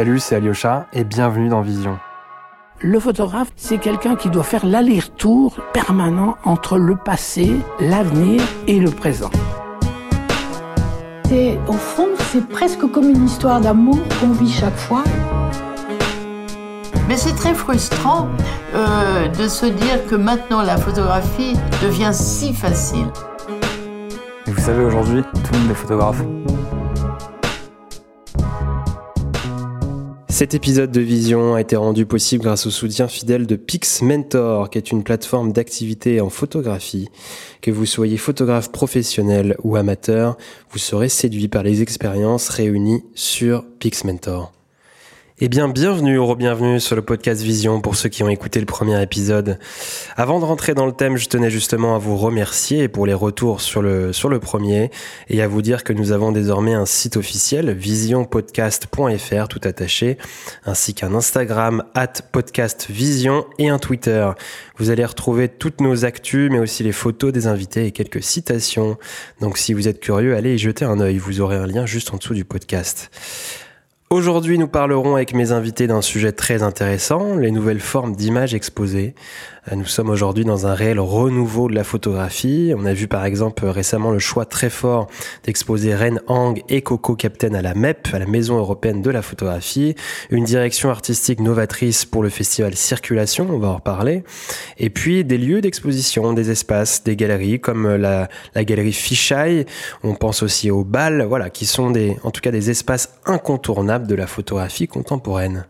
Salut, c'est Alyosha et bienvenue dans Vision. Le photographe, c'est quelqu'un qui doit faire l'aller-retour permanent entre le passé, l'avenir et le présent. Et au fond, c'est presque comme une histoire d'amour qu'on vit chaque fois. Mais c'est très frustrant euh, de se dire que maintenant la photographie devient si facile. Et vous savez, aujourd'hui, tout le monde est photographe. Cet épisode de Vision a été rendu possible grâce au soutien fidèle de Pix Mentor, qui est une plateforme d'activité en photographie. Que vous soyez photographe professionnel ou amateur, vous serez séduit par les expériences réunies sur Pix Mentor. Eh bien, bienvenue ou re-bienvenue sur le podcast Vision pour ceux qui ont écouté le premier épisode. Avant de rentrer dans le thème, je tenais justement à vous remercier pour les retours sur le, sur le premier et à vous dire que nous avons désormais un site officiel, visionpodcast.fr, tout attaché, ainsi qu'un Instagram, at podcastvision et un Twitter. Vous allez retrouver toutes nos actus, mais aussi les photos des invités et quelques citations. Donc si vous êtes curieux, allez y jeter un œil. Vous aurez un lien juste en dessous du podcast. Aujourd'hui, nous parlerons avec mes invités d'un sujet très intéressant, les nouvelles formes d'images exposées. Euh, nous sommes aujourd'hui dans un réel renouveau de la photographie. On a vu par exemple récemment le choix très fort d'exposer Ren Hang et Coco Captain à la MEP, à la Maison européenne de la photographie. Une direction artistique novatrice pour le festival Circulation, on va en reparler. Et puis des lieux d'exposition, des espaces, des galeries comme la, galerie Fisheye. On pense aussi aux balles, voilà, qui sont des, en tout cas des espaces incontournables de la photographie contemporaine.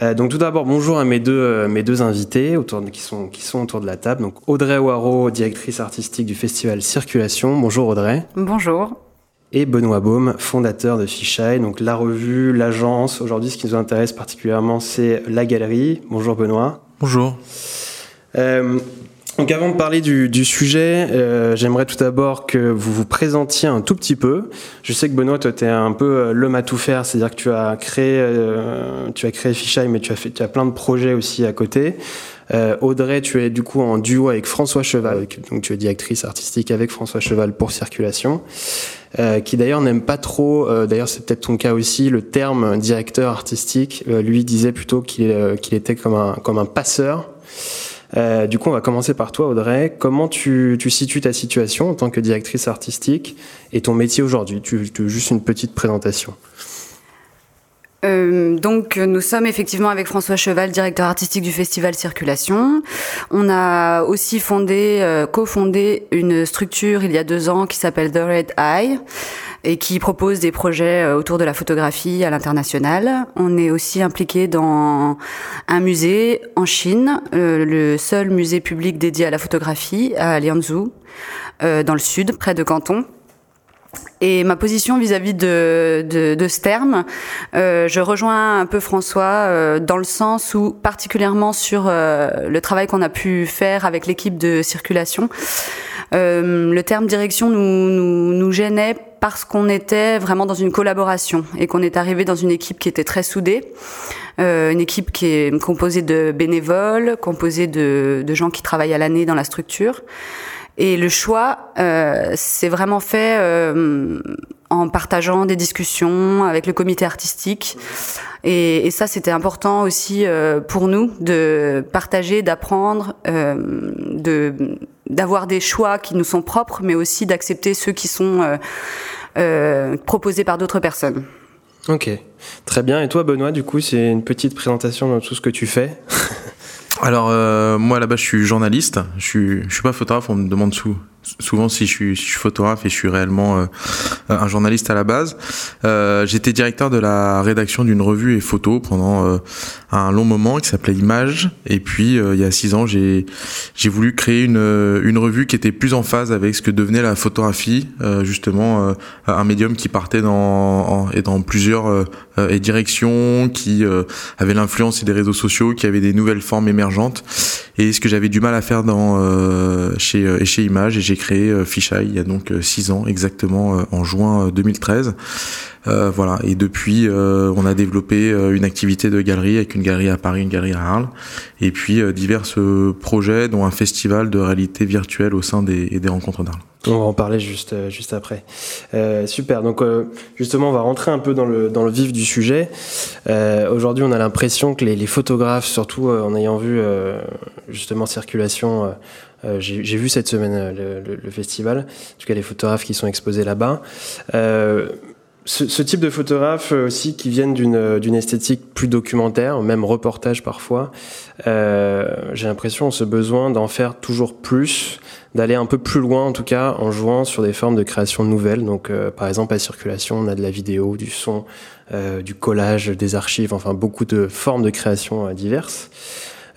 Euh, donc tout d'abord, bonjour à mes deux, euh, mes deux invités autour de, qui, sont, qui sont autour de la table. Donc Audrey Waro, directrice artistique du festival Circulation. Bonjour Audrey. Bonjour. Et Benoît Baume, fondateur de Fisheye, donc la revue, l'agence. Aujourd'hui, ce qui nous intéresse particulièrement, c'est la galerie. Bonjour Benoît. Bonjour. Euh, donc avant de parler du, du sujet, euh, j'aimerais tout d'abord que vous vous présentiez un tout petit peu. Je sais que Benoît, toi, tu es un peu euh, l'homme à tout faire, c'est-à-dire que tu as créé, euh, tu as créé Fisheye, mais tu as fait, tu as plein de projets aussi à côté. Euh, Audrey, tu es du coup en duo avec François Cheval, donc tu es directrice artistique avec François Cheval pour Circulation, euh, qui d'ailleurs n'aime pas trop, euh, d'ailleurs c'est peut-être ton cas aussi, le terme directeur artistique. lui disait plutôt qu'il qu'il était comme un, comme un passeur. Euh, du coup, on va commencer par toi, Audrey. Comment tu, tu, situes ta situation en tant que directrice artistique et ton métier aujourd'hui? Tu, tu, Juste une petite présentation. Euh, donc nous sommes effectivement avec François Cheval, directeur artistique du festival Circulation. On a aussi fondé, euh, cofondé une structure il y a deux ans qui s'appelle The Red Eye et qui propose des projets euh, autour de la photographie à l'international. On est aussi impliqué dans un musée en Chine, euh, le seul musée public dédié à la photographie à Lianzhou, euh, dans le sud, près de Canton. Et ma position vis-à-vis de, de, de, ce terme, euh, je rejoins un peu François euh, dans le sens où, particulièrement sur euh, le travail qu'on a pu faire avec l'équipe de circulation, le terme direction nous, nous, nous gênait parce qu'on était vraiment dans une collaboration et qu'on est arrivé dans une équipe qui était très soudée, euh, une équipe qui est composée de bénévoles, composée de, de gens qui travaillent à l'année dans la structure. Et le choix, euh, c'est vraiment fait euh, en partageant des discussions avec le comité artistique. Et, ça, c'était important aussi euh, pour nous de partager, d'apprendre, de d'avoir des choix qui nous sont propres, mais aussi d'accepter ceux qui sont proposés par d'autres personnes. Ok, très bien. Et toi, Benoît, du coup, c'est une petite présentation de tout ce que tu fais. Alors euh, moi là-bas je suis journaliste, je suis je suis pas photographe, on me demande sous, souvent si je suis, si je suis photographe et je suis réellement euh, un journaliste à la base. Euh, J'étais directeur de la rédaction d'une revue et photo pendant euh, un long moment qui s'appelait Image. Et puis euh, il y a six ans, j'ai voulu créer une une revue qui était plus en phase avec ce que devenait la photographie, euh, justement un médium qui partait dans en, et dans plusieurs directions, qui avait l'influence des réseaux sociaux, qui avait des nouvelles formes émergentes. Et ce que j'avais du mal à faire dans chez chez Image et j'ai créé euh, Fisheye il y a donc euh, six ans exactement euh, en juin 2013. voilà. Et depuis, on a développé une activité de galerie avec une galerie à Paris, une galerie à Arles, et puis divers projets, dont un festival de réalité virtuelle au sein des, des rencontres d'Arles. On va en parler juste, euh, juste après. Euh, super, donc euh, justement on va rentrer un peu dans le, dans le vif du sujet. Euh, Aujourd'hui on a l'impression que les, photographes, surtout en ayant vu justement Circulation, j'ai vu cette semaine le, le, le, festival, en tout cas les photographes qui sont exposés là-bas. Ce, ce, type de photographes aussi qui viennent d'une esthétique plus documentaire, même reportage parfois, j'ai l'impression ce besoin d'en faire toujours plus d'aller un peu plus loin en tout cas en jouant sur des formes de création nouvelles. Donc euh, par exemple à circulation on a de la vidéo, du son, euh, du collage, des archives, enfin beaucoup de formes de création euh, diverses.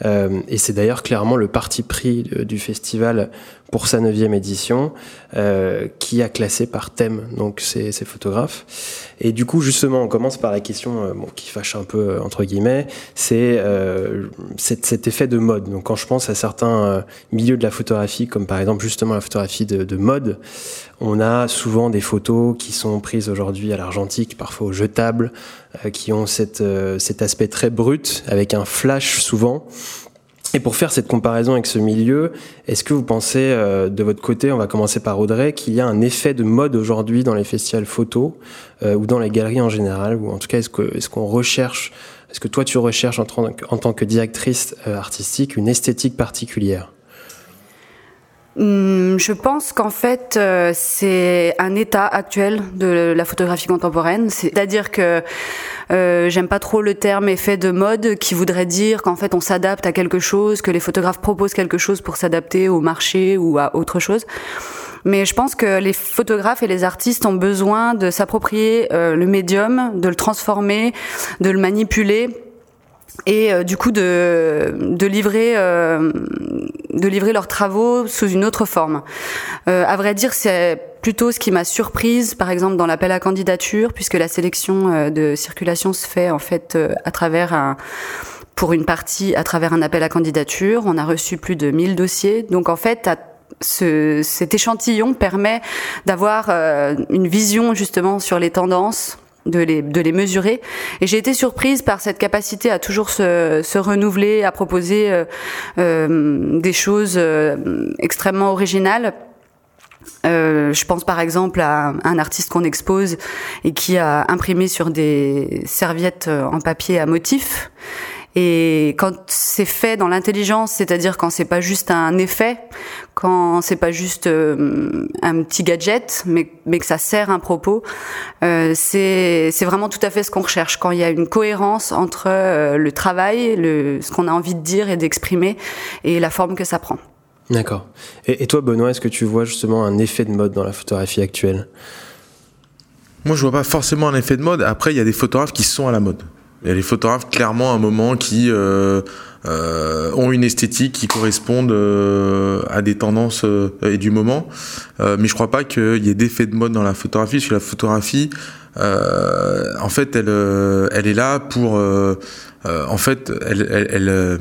Euh, et c'est d'ailleurs clairement le parti pris du festival pour sa neuvième édition, euh, qui a classé par thème donc ces, ces, photographes. Et du coup, justement, on commence par la question euh, bon, qui fâche un peu entre guillemets, c'est euh, cet, effet de mode. Donc, quand je pense à certains euh, milieux de la photographie, comme par exemple justement la photographie de, de mode, on a souvent des photos qui sont prises aujourd'hui à l'argentique, parfois au jetable, euh, qui ont cette, cet aspect très brut avec un flash souvent et pour faire cette comparaison avec ce milieu, est-ce que vous pensez euh, de votre côté, on va commencer par Audrey, qu'il y a un effet de mode aujourd'hui dans les festivals photo euh, ou dans les galeries en général Ou en tout cas, est-ce qu'on est qu'on recherche, est-ce que toi tu recherches en, en tant que directrice euh, artistique une esthétique particulière? Je pense qu'en fait, euh, c'est un état actuel de la photographie contemporaine. C'est-à-dire que euh, j'aime pas trop le terme effet de mode qui voudrait dire qu'en fait on s'adapte à quelque chose, que les photographes proposent quelque chose pour s'adapter au marché ou à autre chose. Mais je pense que les photographes et les artistes ont besoin de s'approprier euh, le médium, de le transformer, de le manipuler et euh, du coup de, de livrer euh, de livrer leurs travaux sous une autre forme. Euh, à vrai dire, c'est plutôt ce qui m'a surprise, par exemple dans l'appel à candidature, puisque la sélection euh, de circulation se fait en fait euh, à travers un pour une partie à travers un appel à candidature. On a reçu plus de 1000 dossiers, donc en fait ce, cet échantillon permet d'avoir une vision justement sur les tendances de les, de les mesurer. Et j'ai été surprise par cette capacité à toujours se, se renouveler, à proposer euh, euh, des choses euh, extrêmement originales. Euh, je pense par exemple à un artiste qu'on expose et qui a imprimé sur des serviettes en papier à motifs et quand c'est fait dans l'intelligence, c'est-à-dire quand c'est pas juste un effet, quand c'est pas juste euh, un petit gadget, mais, mais que ça sert un propos, euh, c'est vraiment tout à fait ce qu'on recherche. Quand il y a une cohérence entre euh, le travail, le, ce qu'on a envie de dire et d'exprimer, et la forme que ça prend. D'accord. Et, et toi, Benoît, est-ce que tu vois justement un effet de mode dans la photographie actuelle? Moi, je vois pas forcément un effet de mode. Après, il y a des photographes qui sont à la mode. Il y a les photographes clairement à un moment qui euh, euh, ont une esthétique qui correspondent euh, à des tendances euh, et du moment. Euh, mais je crois pas qu'il y ait d'effet de mode dans la photographie, parce que la photographie, euh, en fait, elle, elle est là pour, en fait, elle, elle,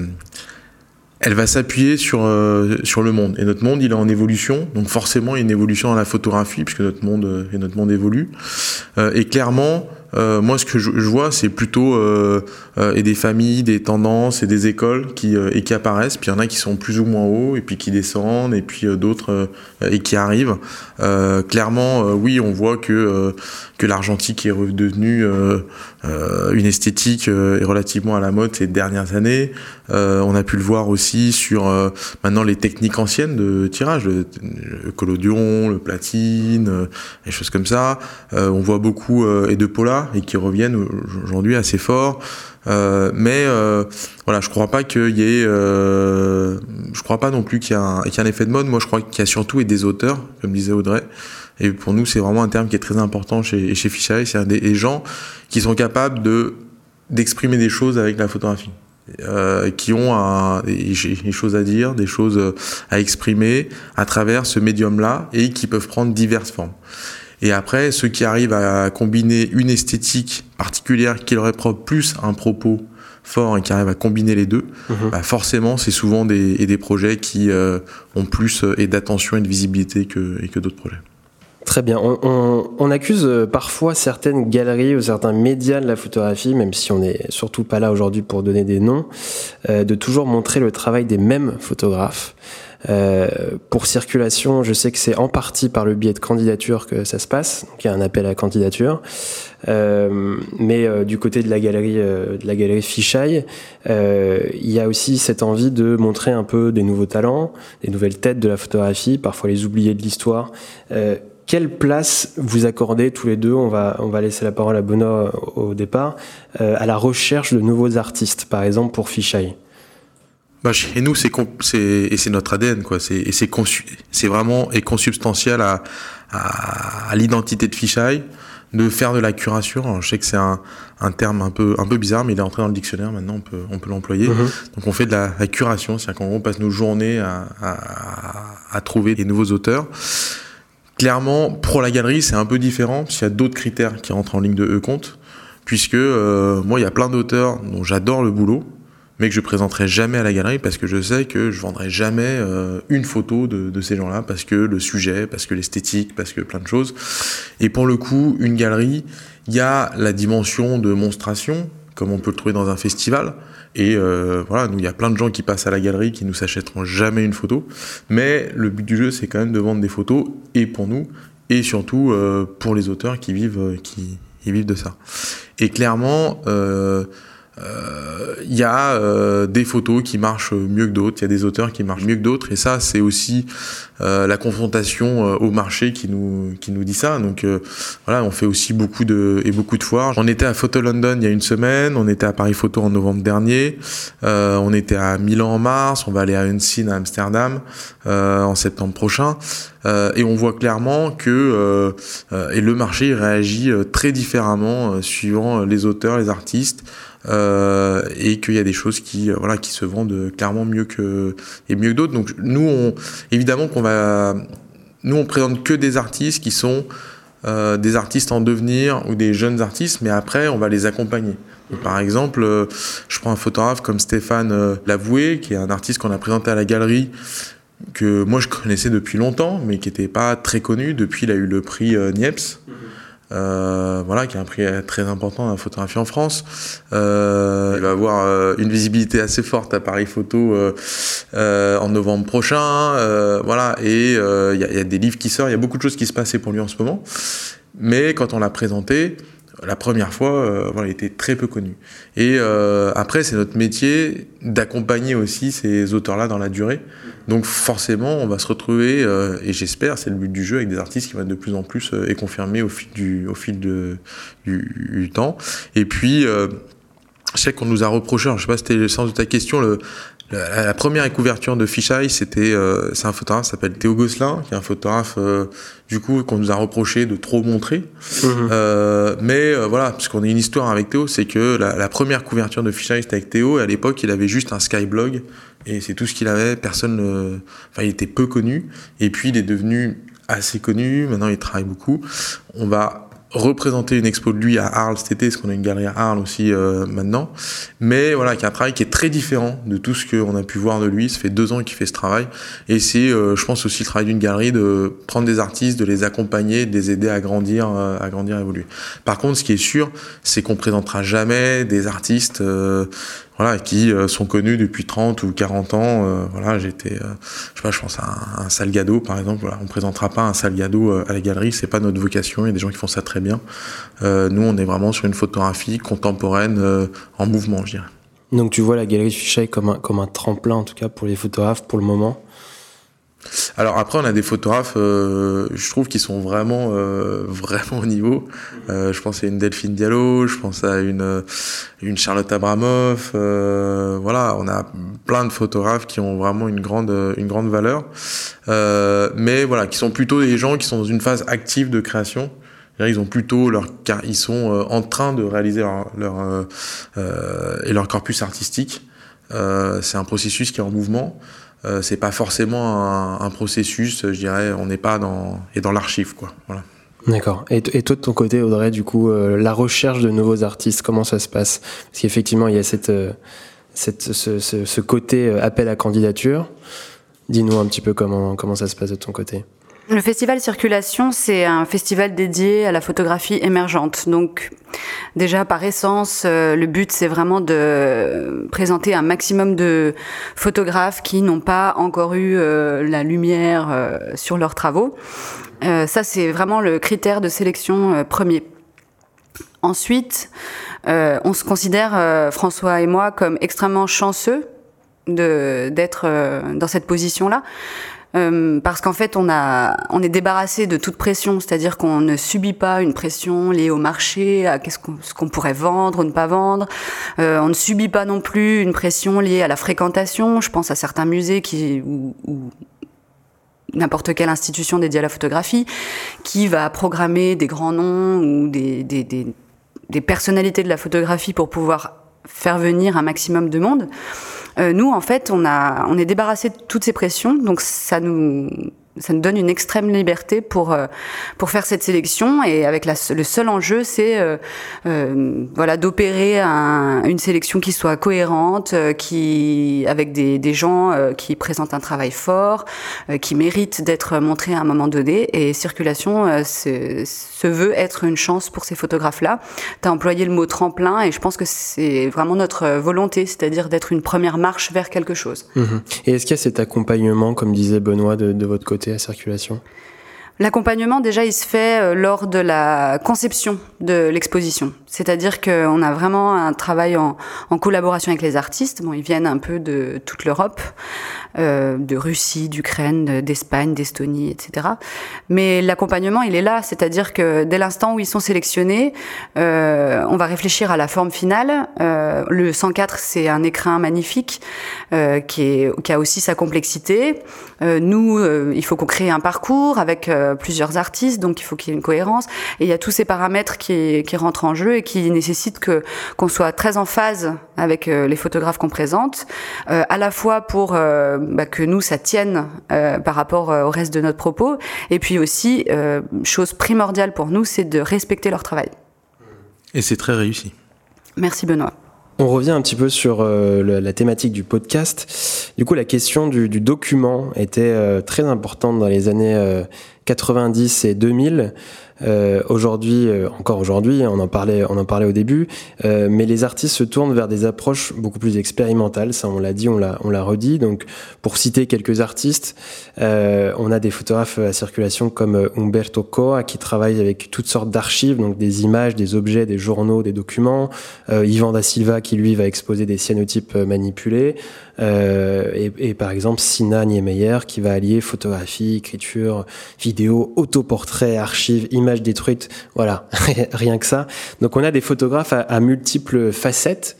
elle va s'appuyer sur, euh, sur le monde. Et notre monde, il est en évolution. Donc forcément, il y a une évolution dans la photographie, puisque notre monde, et notre monde évolue. Euh, et clairement, euh, moi, ce que je, vois, c'est plutôt euh, et des familles, des tendances et des écoles qui, et qui apparaissent. Puis il y en a qui sont plus ou moins hauts, et puis qui descendent, et puis d'autres et qui arrivent. clairement, oui, on voit que, que l'argentique est redevenu une esthétique est relativement à la mode ces dernières années. on a pu le voir aussi sur maintenant les techniques anciennes de tirage, le, le collodion, le platine, des choses comme ça. On voit beaucoup et de Pola et qui reviennent aujourd'hui assez fort. mais voilà, je crois pas qu'il y ait, je crois pas non plus qu'il y, qu y, a un effet de mode. Moi, je crois qu'il y a surtout des auteurs, comme disait Audrey. Et pour nous, c'est vraiment un terme qui est très important chez, chez Fischer. C'est des, des gens qui sont capables de d'exprimer des choses avec la photographie. Euh, qui ont des, choses à dire, des choses à exprimer à travers ce médium-là et qui peuvent prendre diverses formes. Et après, ceux qui arrivent à combiner une esthétique particulière qui leur est propre plus un propos fort et qui arrivent à combiner les deux, mmh. bah forcément, c'est souvent des, et des projets qui euh, ont plus et d'attention et de visibilité que, et que d'autres projets. Très bien. On, accuse euh, parfois certaines galeries ou certains médias de la photographie, même si on n'est surtout pas là aujourd'hui pour donner des noms, euh, de toujours montrer le travail des mêmes photographes. Euh, pour circulation, je sais que c'est en partie par le biais de candidature que ça se passe. Donc il y a un appel à candidature. Mais du côté de la galerie, de la galerie Fichaille, il y a aussi cette envie de montrer un peu des nouveaux talents, des nouvelles têtes de la photographie, parfois les oubliés de l'histoire. Quelle place vous accordez tous les deux On va on va laisser la parole à Benoît au départ à la recherche de nouveaux artistes, par exemple pour Fichaille? Bah, chez nous, c'est et c'est notre ADN quoi. C'est et c'est c'est vraiment et consubstantiel à à, l'identité de Fisheye de faire de la curation. je sais que c'est un, un terme un peu un peu bizarre, mais il est entré dans le dictionnaire. Maintenant, on peut on peut l'employer. Mm-hmm. Donc, on fait de la, la curation, c'est-à-dire qu'on passe nos journées à, à, à trouver des nouveaux auteurs. Clairement, pour la galerie, c'est un peu différent, parce qu'il y a d'autres critères qui rentrent en ligne de compte, puisque euh, moi, il y a plein d'auteurs dont j'adore le boulot, mais que je présenterai jamais à la galerie parce que je sais que je vendrai jamais euh, une photo de ces gens-là parce que le sujet, parce que l'esthétique, parce que plein de choses. Et pour le coup, une galerie, il y a la dimension de monstration, comme on peut le trouver dans un festival. Et euh, voilà, nous, il y a plein de gens qui passent à la galerie qui nous s'achèteront jamais une photo. Mais le but du jeu, c'est quand même de vendre des photos, et pour nous, et surtout euh, pour les auteurs qui vivent, qui, qui, vivent de ça. Et clairement, euh, il euh, y a euh, des photos qui marchent mieux que d'autres, il y a des auteurs qui marchent mieux que d'autres, et ça c'est aussi euh, la confrontation au marché qui nous qui nous dit ça. Donc voilà, on fait aussi beaucoup de et beaucoup de foires. On était à Photo London il y a une semaine, on était à Paris Photo en novembre dernier, on était à Milan en mars, on va aller à Unseen à Amsterdam en septembre prochain. et on voit clairement que et le marché réagit très différemment suivant les auteurs, les artistes. Euh, et qu'il y a des choses qui euh, voilà qui se vendent clairement mieux que et mieux que d'autres. Donc nous on évidemment qu'on va nous on présente que des artistes qui sont euh, des artistes en devenir ou des jeunes artistes, mais après on va les accompagner. par exemple, euh, je prends un photographe comme Stéphane Lavoué, qui est un artiste qu'on a présenté à la galerie que moi je connaissais depuis longtemps, mais qui n'était pas très connu. Depuis, il a eu le prix Niepce. Euh, voilà, qui a un prix très important dans la photographie en France. Euh, il va avoir euh, une visibilité assez forte à Paris Photo euh, en novembre prochain. voilà, et il y, y, a des livres qui sortent, il y a beaucoup de choses qui se passaient pour lui en ce moment. Mais quand on l'a présenté, la première fois, euh, voilà, il était très peu connu. Et euh, après, c'est notre métier d'accompagner aussi ces auteurs-là dans la durée. Donc forcément, on va se retrouver, euh, et j'espère, c'est le but du jeu, avec des artistes qui vont de plus en plus et confirmés au fil du, au fil du, du temps. Et puis, je sais qu'on nous a reproché, je sais pas si c'était le sens de ta question, le, la, première couverture de Fisheye, c'était euh, c'est un photographe qui s'appelle Théo Gosselin, qui est un photographe euh, du coup qu'on nous a reproché de trop montrer. Mhm. Euh, mais euh, voilà, parce qu'on a une histoire avec Théo, c'est que la, la, première couverture de Fisheye c'était avec Théo et à l'époque il avait juste un skyblog et c'est tout ce qu'il avait. Personne, enfin il était peu connu et puis il est devenu assez connu. Maintenant il travaille beaucoup. On va représenter une expo de lui à Arles cet été, parce qu'on a une galerie à Arles aussi euh, maintenant. Mais voilà, qui a un travail qui est très différent de tout ce qu'on a pu voir de lui. Ça fait deux ans qu'il fait ce travail. Et c'est, euh, je pense, aussi le travail d'une galerie de prendre des artistes, de les accompagner, de les aider à grandir, euh, à grandir, à évoluer. Par contre, ce qui est sûr, c'est qu'on présentera jamais des artistes voilà, qui euh, sont connus depuis 30 ou 40 ans. Euh, voilà, j'étais, euh, je sais pas, je pense à un, Salgado par exemple. Voilà, on présentera pas un Salgado à la galerie, c'est pas notre vocation. Il y a des gens qui font ça très bien. nous, on est vraiment sur une photographie contemporaine en mouvement, je dirais. Donc tu vois la galerie Fichet comme un, comme un tremplin en tout cas pour les photographes pour le moment? Alors après, on a des photographes, euh, je trouve, qui sont vraiment, euh, vraiment au niveau. Euh, je pense à une Delphine Diallo, je pense à une, une Charlotte Abramoff. voilà, on a plein de photographes qui ont vraiment une grande, une grande valeur. mais voilà, qui sont plutôt des gens qui sont dans une phase active de création. Ils ont plutôt leur, ils sont en train de réaliser leur, leur et leur corpus artistique. c'est un processus qui est en mouvement. Euh, c'est pas forcément un, processus, je dirais, on n'est pas dans, et dans l'archive, quoi. Voilà. D'accord. Et, toi, de ton côté, Audrey, du coup, euh, la recherche de nouveaux artistes, comment ça se passe? Parce qu'effectivement, il y a cette, euh, cette, ce, ce, côté appel à candidature. Dis-nous un petit peu comment, comment ça se passe de ton côté. Le festival Circulation, c'est un festival dédié à la photographie émergente. Donc, déjà par essence, euh, le but c'est vraiment de présenter un maximum de photographes qui n'ont pas encore eu euh, la lumière euh, sur leurs travaux. ça, c'est vraiment le critère de sélection premier. Ensuite, on se considère, François et moi, comme extrêmement chanceux d'être dans cette position-là euh, parce qu'en fait, on, a, on est débarrassé de toute pression, c'est-à-dire qu'on ne subit pas une pression liée au marché, à ce qu'on pourrait vendre ou ne pas vendre. Euh, on ne subit pas non plus une pression liée à la fréquentation. Je pense à certains musées qui, ou, ou n'importe quelle institution dédiée à la photographie, qui va programmer des grands noms ou des, des, des, des personnalités de la photographie pour pouvoir faire venir un maximum de monde. Euh, nous, en fait, on, a, on est débarrassé de toutes ces pressions, donc ça nous, ça nous donne une extrême liberté pour euh, pour faire cette sélection. Et avec le seul enjeu c'est euh, euh voilà d'opérer un, une sélection qui soit cohérente qui avec des, des gens qui présentent un travail fort qui méritent d'être montrés à un moment donné. Et circulation se, veut être une chance pour ces photographes là tu as employé le mot tremplin et je pense que c'est vraiment notre volonté c'est-à-dire d'être une première marche vers quelque chose. Mmh. et est-ce qu'il y a cet accompagnement comme disait Benoît de votre côté circulation L'accompagnement, déjà, il se fait euh, lors de la conception de l'exposition. C'est-à-dire qu'on a vraiment un travail en, en, collaboration avec les artistes. Bon, ils viennent un peu de toute l'Europe, euh, de Russie, d'Ukraine, d'Espagne, d'Estonie, etc. Mais l'accompagnement, il est là. C'est-à-dire que dès l'instant où ils sont sélectionnés, euh, on va réfléchir à la forme finale. Euh, le 104, c'est un écrin magnifique euh, qui, est, qui a aussi sa complexité. Euh, nous, il faut qu'on crée un parcours avec plusieurs artistes, donc il faut qu'il y ait une cohérence. Et il y a tous ces paramètres qui, qui rentrent en jeu et qui nécessitent que qu'on soit très en phase avec euh, les photographes qu'on présente, euh, à la fois pour euh, bah, que nous ça tienne par rapport au reste de notre propos, et puis aussi chose primordiale pour nous, c'est de respecter leur travail. Et c'est très réussi. Merci Benoît. On revient un petit peu sur euh, la thématique du podcast. Du coup, la question du, du document était euh, très importante dans les années euh, 90 et 2000. Euh, aujourd'hui, euh, encore aujourd'hui, on en parlait, on en parlait au début, euh, mais les artistes se tournent vers des approches beaucoup plus expérimentales. Ça, on l'a dit, on l'a, on l'a redit. Donc, pour citer quelques artistes, euh, on a des photographes à circulation comme Umberto Coa qui travaille avec toutes sortes d'archives, donc des images, des objets, des journaux, des documents. Ivan da Silva qui lui va exposer des cyanotypes manipulés. Et, et, par exemple Sina Niemeyer qui va allier photographie, écriture, vidéo, autoportrait, archives, images détruite, voilà, rien que ça. Donc on a des photographes à, à, multiples facettes.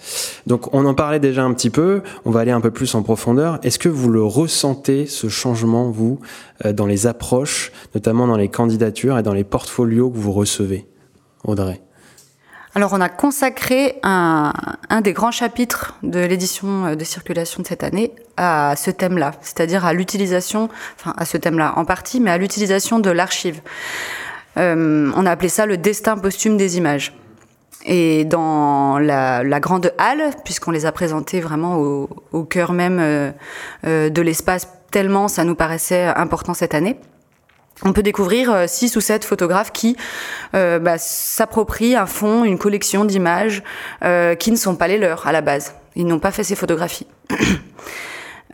Donc on en parlait déjà un petit peu, on va aller un peu plus en profondeur. Est-ce que vous le ressentez, ce changement, vous, euh, dans les approches, notamment dans les candidatures et dans les portfolios que vous recevez Audrey? Alors, on a consacré un, des grands chapitres de l'édition euh, de circulation de cette année à ce thème-là, c'est-à-dire à l'utilisation, enfin à ce thème-là en partie, mais à l'utilisation de l'archive. Euh, on a appelé ça le destin posthume des images. Et dans la, grande halle, puisqu'on les a présentées vraiment au, cœur même euh, de l'espace, tellement ça nous paraissait important cette année, on peut découvrir euh, six ou sept photographes qui euh, bah, s'approprient un fond, une collection d'images euh, qui ne sont pas les leurs à la base. Ils n'ont pas fait ces photographies.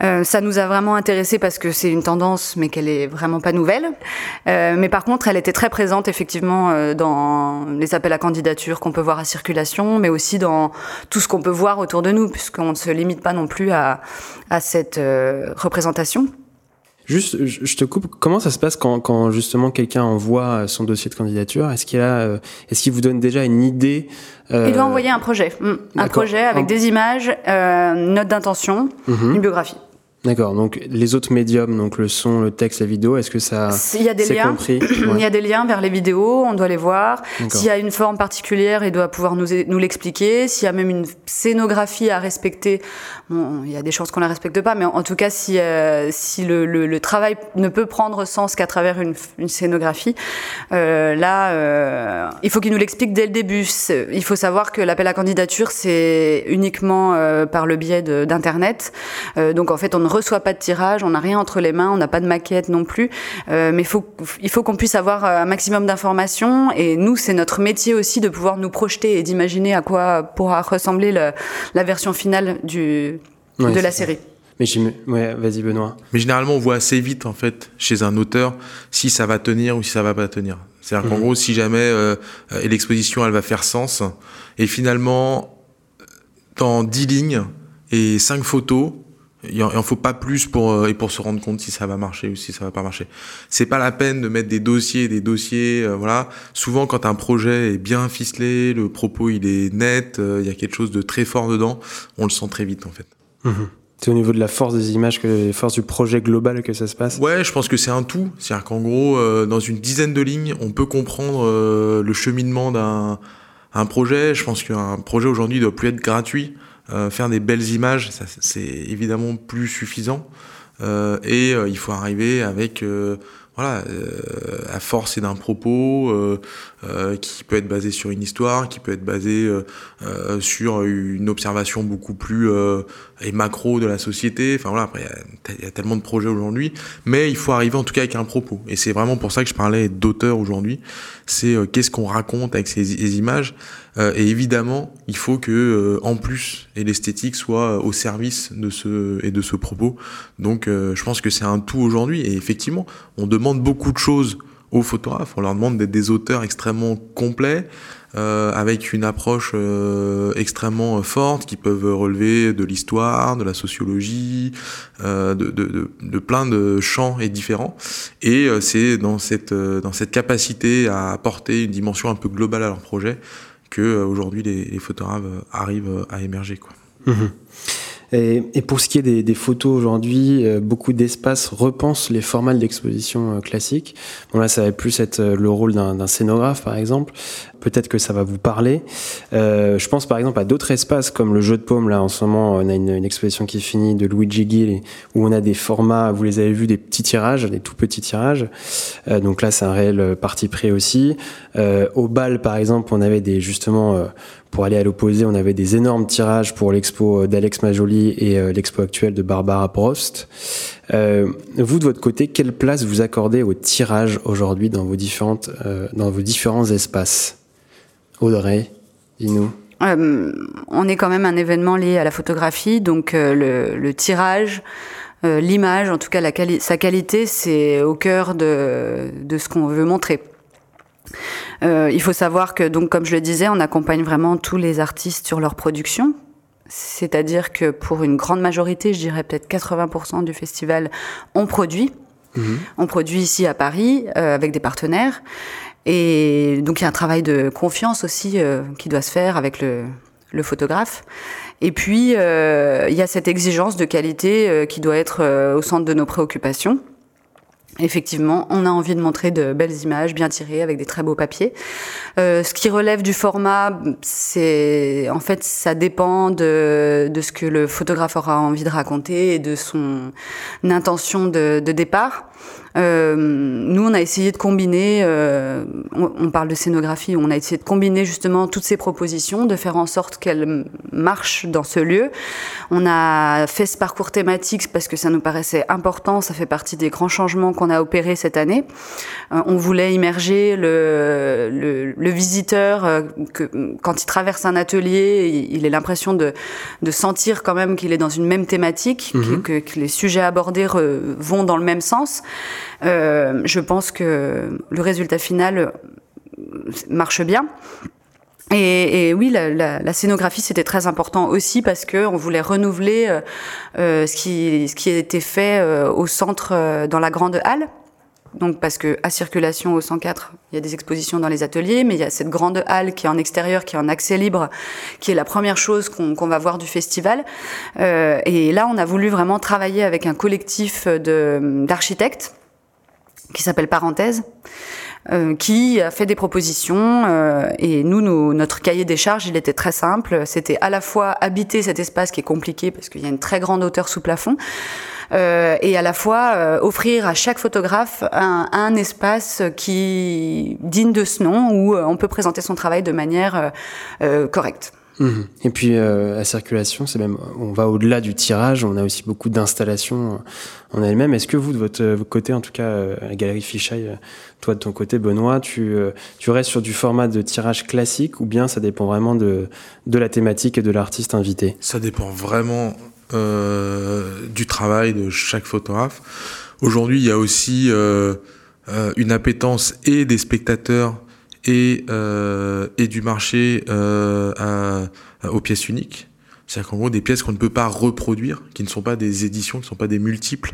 Euh, ça nous a vraiment intéressé parce que c'est une tendance, mais qu'elle est vraiment pas nouvelle. Euh, mais par contre, elle était très présente effectivement euh, dans les appels à candidature qu'on peut voir à circulation, mais aussi dans tout ce qu'on peut voir autour de nous, puisqu'on ne se limite pas non plus à, à cette euh, représentation. Juste, je te coupe. Comment ça se passe quand, quand justement quelqu'un envoie son dossier de candidature? Est-ce qu'il a, euh, est-ce qu'il vous donne déjà une idée euh... Il doit envoyer un projet, mmh. un projet avec des images, euh, une note d'intention, mmh. une biographie. D'accord. Donc les autres médiums, donc le son, le texte, la vidéo, est-ce que ça Il y a des liens. Compris ouais. Il y a des liens vers les vidéos. On doit les voir. S'il y a une forme particulière, il doit pouvoir nous nous l'expliquer. S'il y a même une scénographie à respecter, bon, il y a des chances qu'on la respecte pas, mais en, tout cas, si euh, si le, le, le, travail ne peut prendre sens qu'à travers une, une scénographie, euh, là, euh, il faut qu'il nous l'explique dès le début. Il faut savoir que l'appel à candidature, c'est uniquement par le biais d'internet. Donc en fait, on ne reçoit pas de tirage, on n'a rien entre les mains, on n'a pas de maquette non plus. Euh, mais faut, il faut qu'on puisse avoir un maximum d'informations. Et nous, c'est notre métier aussi de pouvoir nous projeter et d'imaginer à quoi pourra ressembler le, la version finale du, de la série. Mais ouais, vas-y Benoît. Mais généralement, on voit assez vite en fait chez un auteur si ça va tenir ou si ça va pas tenir. C'est-à-dire qu'en mhm. gros, si jamais euh, l'exposition elle va faire sens, et finalement dans 10 lignes et 5 photos, il en faut pas plus pour euh, et pour se rendre compte si ça va marcher ou si ça va pas marcher. C'est pas la peine de mettre des dossiers, des dossiers, euh, voilà. Souvent, quand un projet est bien ficelé, le propos il est net, euh, il y a quelque chose de très fort dedans, on le sent très vite en fait. Mhm. C'est au niveau de la force des images, que la force du projet global que ça se passe? Ouais, je pense que c'est un tout. C'est-à-dire qu'en gros, dans une dizaine de lignes, on peut comprendre le cheminement d'un un projet. Je pense qu'un projet aujourd'hui doit plus être gratuit. Euh, faire des belles images, c'est évidemment plus suffisant. Euh, et euh, il faut arriver avec voilà, euh, à force et d'un propos euh, euh, qui peut être basé sur une histoire, qui peut être basé sur une observation beaucoup plus et macro de la société. Enfin voilà, après il y, a tellement de projets aujourd'hui, mais il faut arriver en tout cas avec un propos. Et c'est vraiment pour ça que je parlais d'auteur aujourd'hui. C'est qu'est-ce qu'on raconte avec ces, images? Et évidemment, il faut que en plus et l'esthétique soit au service de ce et de ce propos. Donc je pense que c'est un tout aujourd'hui. Et effectivement, on demande beaucoup de choses aux photographes. On leur demande d'être des auteurs extrêmement complets, euh, avec une approche euh, extrêmement forte, qui peuvent relever de l'histoire, de la sociologie, euh, de, de, de, plein de champs et différents. Et c'est dans cette, dans cette capacité à apporter une dimension un peu globale à leur projet que aujourd'hui les, photographes arrivent à émerger. Quoi. Mmh et, et, pour ce qui est des, des photos aujourd'hui, euh, beaucoup d'espaces repensent les formats d'exposition euh, classiques. Bon là, ça va plus être euh, le rôle d'un scénographe, par exemple. Peut-être que ça va vous parler. Euh, je pense par exemple à d'autres espaces comme le jeu de paume. Là, en ce moment, on a une, une exposition qui est finie de Luigi Gill où on a des formats. Vous les avez vus, des petits tirages, des tout petits tirages. Euh, donc là, c'est un réel parti pris aussi. au bal, par exemple, on avait des justement pour aller à l'opposé, on avait des énormes tirages pour l'expo d'Alex Majoli et euh, l'expo actuelle de Barbara Prost. Euh, vous, de votre côté, quelle place vous accordez au tirage aujourd'hui dans, vos euh, dans vos différents espaces? Audrey, dis-nous. on est quand même un événement lié à la photographie, donc le, tirage, l'image, en tout cas sa qualité, c'est au cœur de ce qu'on veut montrer. Euh, il faut savoir que, donc, comme je le disais, on accompagne vraiment tous les artistes sur leur production. C'est-à-dire que pour une grande majorité, je dirais peut-être 80% du festival, on produit. Mhm. On produit ici à Paris euh, avec des partenaires. Et donc il y a un travail de confiance aussi euh, qui doit se faire avec le, le photographe. Et puis euh, il y a cette exigence de qualité euh, qui doit être au centre de nos préoccupations. Effectivement, on a envie de montrer de belles images bien tirées avec des très beaux papiers. Euh, ce qui relève du format, c'est en fait ça dépend de, de, ce que le photographe aura envie de raconter et de son intention de, de départ. Euh, nous, on a essayé de combiner, euh, on, parle de scénographie, on a essayé de combiner justement toutes ces propositions, de faire en sorte qu'elles marchent dans ce lieu. On a fait ce parcours thématique parce que ça nous paraissait important, ça fait partie des grands changements qu'on a opérés cette année. Euh, on voulait immerger le, le, le visiteur, que quand il traverse un atelier, il, ait l'impression de, de sentir quand même qu'il est dans une même thématique, mhm. que, que, les sujets abordés vont dans le même sens. Euh, je pense que le résultat final marche bien. Et, oui, la, scénographie c'était très important aussi parce que on voulait renouveler euh, euh ce qui été fait euh, au centre euh, dans la grande halle. Donc parce que à circulation au 104, il y a des expositions dans les ateliers, mais il y a cette grande halle qui est en extérieur, qui est en accès libre, qui est la première chose qu'on va voir du festival. Euh, et là, on a voulu vraiment travailler avec un collectif d'architectes qui s'appelle Parenthèse, euh, qui a fait des propositions. Euh, et nous, notre cahier des charges, il était très simple. C'était à la fois habiter cet espace qui est compliqué parce qu'il y a une très grande hauteur sous plafond, et à la fois euh, offrir à chaque photographe un, un, espace qui digne de ce nom où euh, on peut présenter son travail de manière correcte. Mhm. Et puis euh, la circulation, c'est même, on va au-delà du tirage, on a aussi beaucoup d'installations en elle-même. Est-ce que vous, de votre, côté, en tout cas, euh, la galerie Fichaille, euh, toi de ton côté, Benoît, tu, tu restes sur du format de tirage classique ou bien ça dépend vraiment de, de la thématique et de l'artiste invité? Ça dépend vraiment du travail de chaque photographe. Aujourd'hui, il y a aussi une appétence et des spectateurs et, euh, et du marché euh, aux pièces uniques. C'est-à-dire qu'en gros, des pièces qu'on ne peut pas reproduire, qui ne sont pas des éditions, qui ne sont pas des multiples,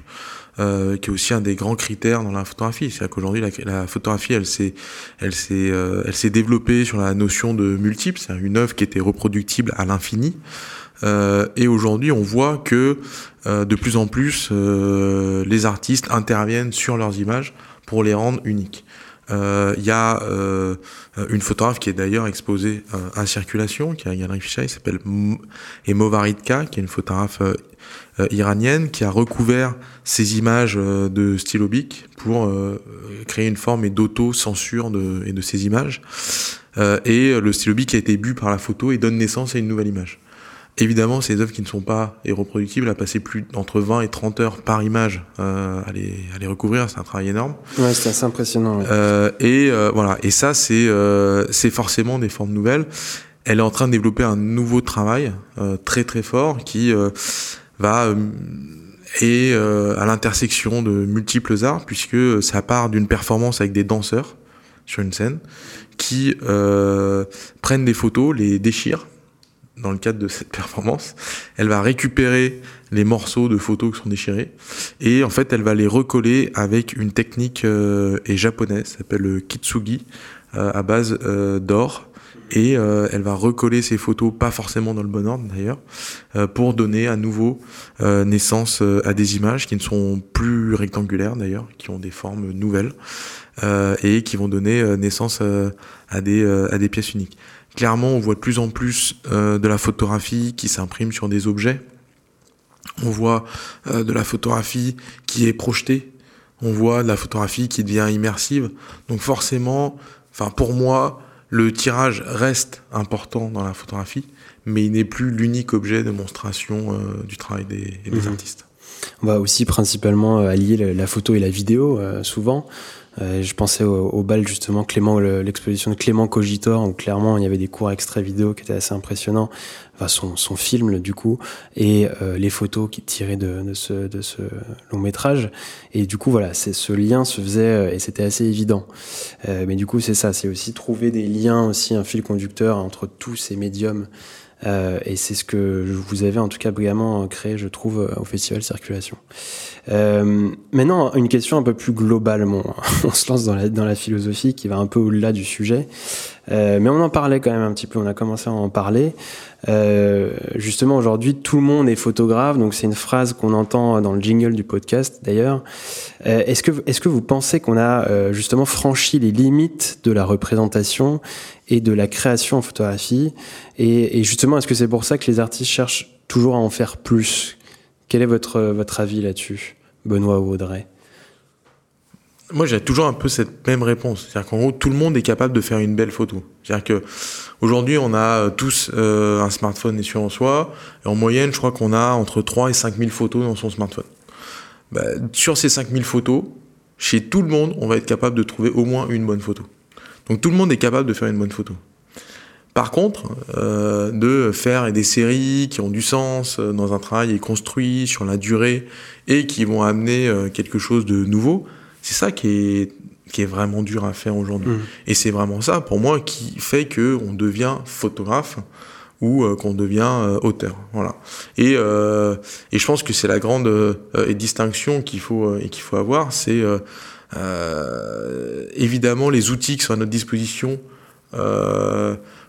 euh, qui est aussi un des grands critères dans la photographie. C'est-à-dire qu'aujourd'hui, la, photographie, elle s'est, elle s'est, euh, elle s'est développée sur la notion de multiple. C'est une œuvre qui était reproductible à l'infini. Euh, et aujourd'hui, on voit que euh, de plus en plus, euh, les artistes interviennent sur leurs images pour les rendre uniques. Euh, il y a euh, une photographe qui est d'ailleurs exposée euh, à circulation, qui est à Galerie Fichaille, s'appelle Emovaridka, qui est une photographe iranienne, qui a recouvert ces images de stylo bic pour créer une forme d'auto-censure de, et de ces images. et le stylo bic a été bu par la photo et donne naissance à une nouvelle image. Évidemment, ces œuvres qui ne sont pas reproductibles, à passer plus entre 20 et 30 heures par image euh, à, les, à les recouvrir, c'est un travail énorme. Ouais, c'est assez impressionnant. Euh, et euh, voilà, et ça, c'est euh, c'est forcément des formes nouvelles. Elle est en train de développer un nouveau travail euh, très très fort qui euh, va et à l'intersection de multiples arts, puisque ça part d'une performance avec des danseurs sur une scène qui prennent des photos, les déchirent dans le cadre de cette performance, elle va récupérer les morceaux de photos qui sont déchirés. Et en fait elle va les recoller avec une technique euh, et japonaise, s'appelle le kitsugi, euh, à base euh, d'or. Et euh, elle va recoller ces photos, pas forcément dans le bon ordre d'ailleurs, euh, pour donner à nouveau euh, naissance à des images qui ne sont plus rectangulaires d'ailleurs, qui ont des formes nouvelles et qui vont donner naissance à des à des pièces uniques. Clairement, on voit de plus en plus euh, de la photographie qui s'imprime sur des objets. On voit euh, de la photographie qui est projetée. On voit de la photographie qui devient immersive. Donc forcément, enfin pour moi, le tirage reste important dans la photographie, mais il n'est plus l'unique objet de monstration euh, du travail des, des mmh. artistes. On va aussi principalement allier la photo et la vidéo souvent. Euh, je pensais au, au, bal justement Clément, l'exposition de Clément Cogitor où clairement il y avait des courts extraits vidéo qui étaient assez impressionnants. Enfin son, son film du coup et euh, les photos qui tiraient de, de, ce, de ce long métrage. Et du coup voilà, c'est ce lien se faisait euh, et c'était assez évident. Mais du coup c'est ça, c'est aussi trouver des liens aussi un fil conducteur entre tous ces médiums. Euh, et c'est ce que vous avez en tout cas brillamment créé, je trouve, au Festival Circulation. Euh, maintenant, une question un peu plus globale. Bon, on se lance dans la, dans la philosophie qui va un peu au-delà du sujet. Euh, mais on en parlait quand même un petit peu, on a commencé à en parler. Euh, justement, aujourd'hui, tout le monde est photographe, donc c'est une phrase qu'on entend dans le jingle du podcast d'ailleurs. Euh, est-ce que, est-ce que vous pensez qu'on a justement franchi les limites de la représentation et de la création en photographie? Et, et justement, est-ce que c'est pour ça que les artistes cherchent toujours à en faire plus? Quel est votre, votre avis là-dessus, Benoît ou Audrey? Moi, j'ai toujours un peu cette même réponse. C'est-à-dire qu'en gros, tout le monde est capable de faire une belle photo. C'est-à-dire que aujourd'hui, on a tous euh, un smartphone et en soi. Et en moyenne, je crois qu'on a entre 3 et 5 000 photos dans son smartphone. Bah, sur ces 5 000 photos, chez tout le monde, on va être capable de trouver au moins une bonne photo. Donc tout le monde est capable de faire une bonne photo. Par contre, euh, de faire des séries qui ont du sens euh, dans un travail construit sur la durée et qui vont amener euh, quelque chose de nouveau, c'est ça qui est, qui est vraiment dur à faire aujourd'hui. Mmh. Et c'est vraiment ça, pour moi, qui fait que on devient photographe ou euh, qu'on devient euh, auteur. Voilà. Et, euh, et je pense que c'est la grande distinction qu'il faut et qu'il faut avoir, c'est évidemment les outils qui sont à notre disposition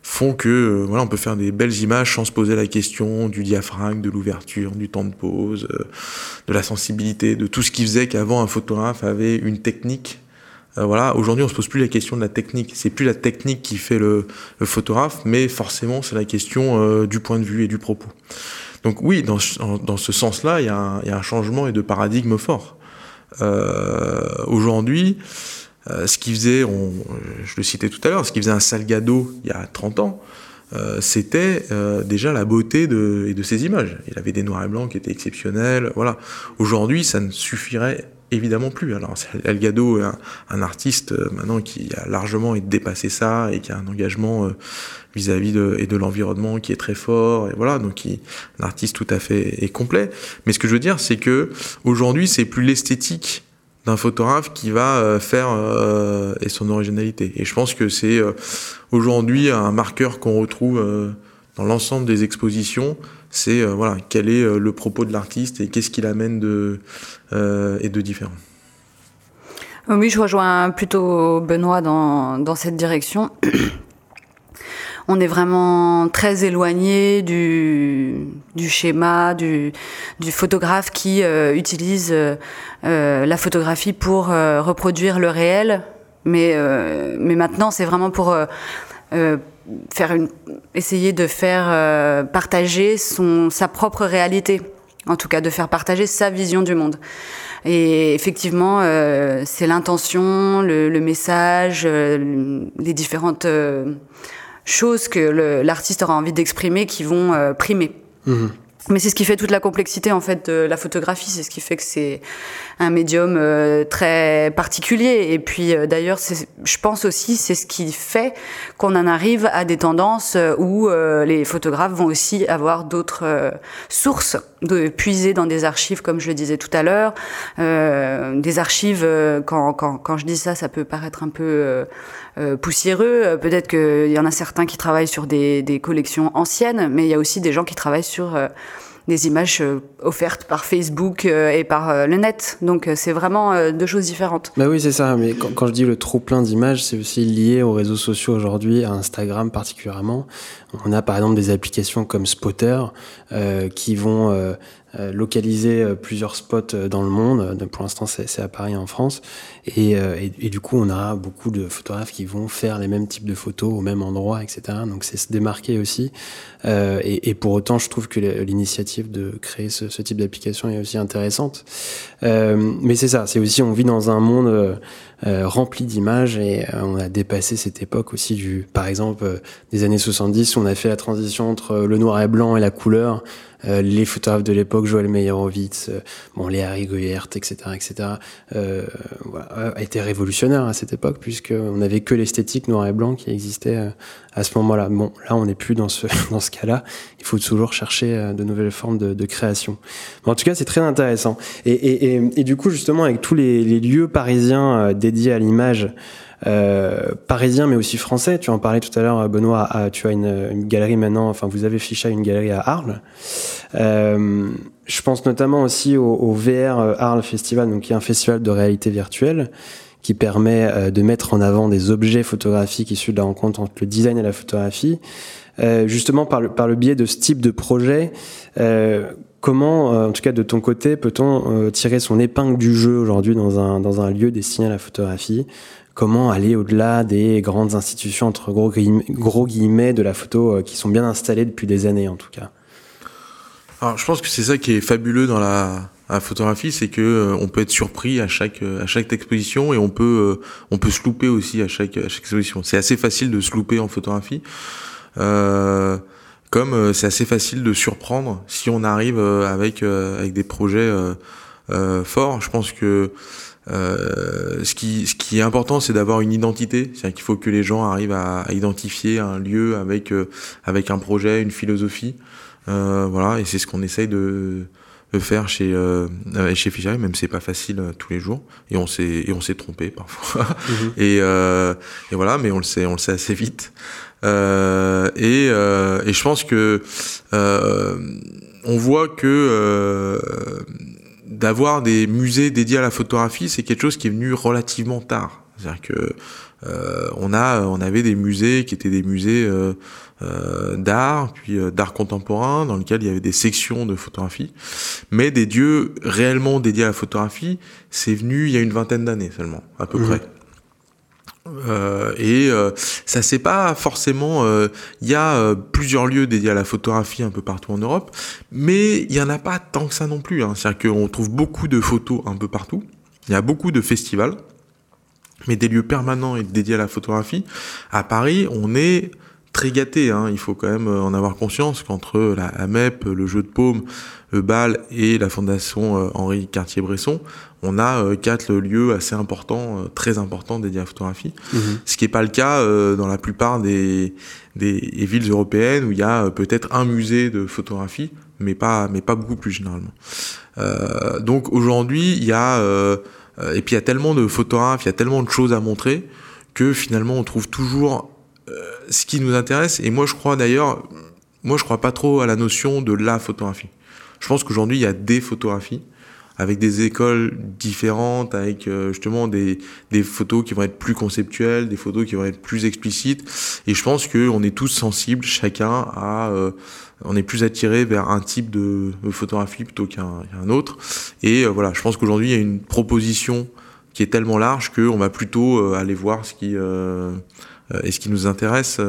font que euh, voilà, on peut faire des belles images sans se poser la question du diaphragme, de l'ouverture, du temps de pause, euh, de la sensibilité, de tout ce qui faisait qu'avant un photographe avait une technique. Euh, voilà, aujourd'hui on se pose plus la question de la technique. C'est plus la technique qui fait le, photographe, mais forcément c'est la question du point de vue et du propos. Donc oui, dans, dans ce sens-là, il y, y, a un changement et de paradigme fort. aujourd'hui, euh, ce qui faisait, on, je le citais tout à l'heure, ce qui faisait un Salgado il y a 30 ans, euh, c'était euh, déjà la beauté de, de ses images. Il avait des noirs et blancs qui étaient exceptionnels. Voilà. Aujourd'hui, ça ne suffirait évidemment plus. Alors, Elgado est un, artiste euh, maintenant qui a largement dépassé ça et qui a un engagement vis-à-vis de, et de l'environnement qui est très fort. Et voilà, donc il, un artiste tout à fait est complet. Mais ce que je veux dire, c'est que aujourd'hui, c'est plus l'esthétique d'un photographe qui va euh, faire euh, et son originalité. Et je pense que c'est euh, aujourd'hui un marqueur qu'on retrouve dans l'ensemble des expositions. C'est voilà quel est le propos de l'artiste et qu'est-ce qu'il amène de et de différent. Oui, je rejoins plutôt Benoît dans, dans cette direction on est vraiment très éloigné du, schéma du, photographe qui euh, utilise euh, euh, la photographie pour reproduire le réel. Mais, mais maintenant, c'est vraiment pour essayer de faire partager son, sa propre réalité. En tout cas, de faire partager sa vision du monde. Et effectivement, c'est l'intention, le, message, les différentes choses que l'artiste aura envie d'exprimer qui vont euh, primer. Mhm. Mais c'est ce qui fait toute la complexité en fait de la photographie, c'est ce qui fait que c'est un médium euh, très particulier. Et puis euh, d'ailleurs, je pense aussi c'est ce qui fait qu'on en arrive à des tendances où les photographes vont aussi avoir d'autres sources de puiser dans des archives, comme je le disais tout à l'heure. des archives, quand, quand, quand je dis ça, ça peut paraître un peu euh, poussiéreux. Euh, peut-être qu'il y en a certains qui travaillent sur des, des, collections anciennes, mais il y a aussi des gens qui travaillent sur euh, des images offertes par Facebook et par le net. Donc c'est vraiment deux choses différentes. Bah oui, c'est ça. Mais quand, je dis le trop plein d'images, c'est aussi lié aux réseaux sociaux aujourd'hui, à Instagram particulièrement. On a par exemple des applications comme Spotter euh, qui vont euh, euh, localiser euh, plusieurs spots euh, dans le monde. Pour l'instant, c'est à Paris en France. Et, et, du coup, on a beaucoup de photographes qui vont faire les mêmes types de photos au même endroit, etc. Donc, c'est se démarquer aussi. Et, et, pour autant, je trouve que l'initiative de créer ce, type d'application est aussi intéressante. mais c'est ça, c'est aussi, on vit dans un monde rempli d'images et on a dépassé cette époque aussi du, par exemple, des années 70 où on a fait la transition entre le noir et blanc et la couleur. Euh, les photographes de l'époque, Joël Meyerowitz, euh, bon, Léa Rigoyert, etc., etc., euh, voilà, a été révolutionnaire à cette époque puisqu'on n'avait que l'esthétique noir et blanc qui existait euh, à ce moment-là. Bon, là, on n'est plus dans ce dans ce cas-là. Il faut toujours chercher de nouvelles formes de, création. En tout cas, c'est très intéressant. Et, du coup, justement, avec tous les, lieux parisiens dédiés à l'image. Euh, parisien mais aussi français. Tu en parlais tout à l'heure, Benoît. tu as une, galerie maintenant. Enfin, vous avez fiché une galerie à Arles. Euh, je pense notamment aussi au, VR Arles Festival, donc qui est un festival de réalité virtuelle qui permet euh, de mettre en avant des objets photographiques issus de la rencontre entre le design et la photographie. Euh, justement, par le, biais de ce type de projet, euh, comment, en tout cas de ton côté, peut-on tirer son épingle du jeu aujourd'hui dans un, dans un lieu destiné à la photographie? Comment aller au-delà des grandes institutions, entre gros guillemets, gros guillemets de la photo, euh, qui sont bien installées depuis des années en tout cas? Alors je pense que c'est ça qui est fabuleux dans la, photographie, c'est que euh, on peut être surpris à chaque à chaque exposition et on peut euh, on peut se louper aussi à chaque, à chaque exposition. C'est assez facile de se louper en photographie. Euh, comme c'est assez facile de surprendre si on arrive avec avec des projets forts. Je pense que euh, ce, qui, ce qui est important, c'est d'avoir une identité. C'est-à-dire qu'il faut que les gens arrivent à, à identifier un lieu avec, euh, avec un projet, une philosophie. Euh, voilà, et c'est ce qu'on essaye de, de, faire chez, euh, chez Fisher, même c'est pas facile euh, tous les jours. Et on s'est, et on s'est trompé parfois. Mhm. et, et voilà, mais on le sait, on le sait assez vite. Et, et je pense que on voit que d'avoir des musées dédiés à la photographie, c'est quelque chose qui est venu relativement tard. C'est-à-dire que euh, on a, on avait des musées qui étaient des musées euh, euh, d'art, puis euh, d'art contemporain, dans lesquels il y avait des sections de photographie. Mais des dieux réellement dédiés à la photographie, c'est venu il y a une vingtaine d'années seulement, à peu mmh. près. Euh, et euh, ça c'est pas forcément. Euh, il y a euh, plusieurs lieux dédiés à la photographie un peu partout en Europe, mais il y en a pas tant que ça non plus. Hein. C'est-à-dire qu'on trouve beaucoup de photos un peu partout. Il y a beaucoup de festivals, mais des lieux permanents et dédiés à la photographie. À Paris, on est très gâté. Hein. Il faut quand même en avoir conscience qu'entre la AMEP, le jeu de paume, le BAL et la Fondation Henri Cartier-Bresson, on a quatre lieux assez importants, très importants dédiés à la photographie. Mhm. Ce qui n'est pas le cas dans la plupart des, des, villes européennes où il y a peut-être un musée de photographie, mais pas, mais pas beaucoup plus généralement. Euh, donc aujourd'hui, il y a euh, et puis il y a tellement de photographes, il y a tellement de choses à montrer que finalement on trouve toujours euh, ce qui nous intéresse. Et moi je crois d'ailleurs, moi je crois pas trop à la notion de la photographie. Je pense qu'aujourd'hui il y a des photographies avec des écoles différentes, avec justement des, des photos qui vont être plus conceptuelles, des photos qui vont être plus explicites. Et je pense qu'on est tous sensibles, chacun, à on est plus attiré vers un type de, photographie plutôt qu'un autre. Et euh, voilà, je pense qu'aujourd'hui, il y a une proposition qui est tellement large qu'on va plutôt euh, aller voir ce qui, euh, est ce qui nous intéresse.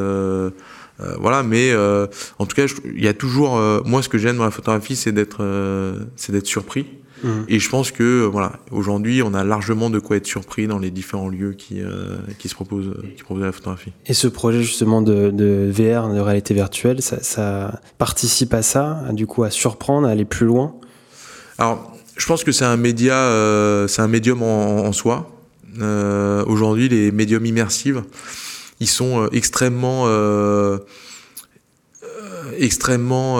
voilà, mais en tout cas, il y a toujours. moi, ce que j'aime dans la photographie, c'est d'être, c'est d'être surpris. Mhm. Et je pense que voilà, aujourd'hui, on a largement de quoi être surpris dans les différents lieux qui, euh, qui se proposent, qui proposent la photographie. Et ce projet justement de, de VR, de réalité virtuelle, ça, ça, participe à ça, du coup, à surprendre, à aller plus loin? Alors, je pense que c'est un média, euh, c'est un médium en, soi. Euh, aujourd'hui, les médiums immersifs, ils sont euh, extrêmement euh, extrêmement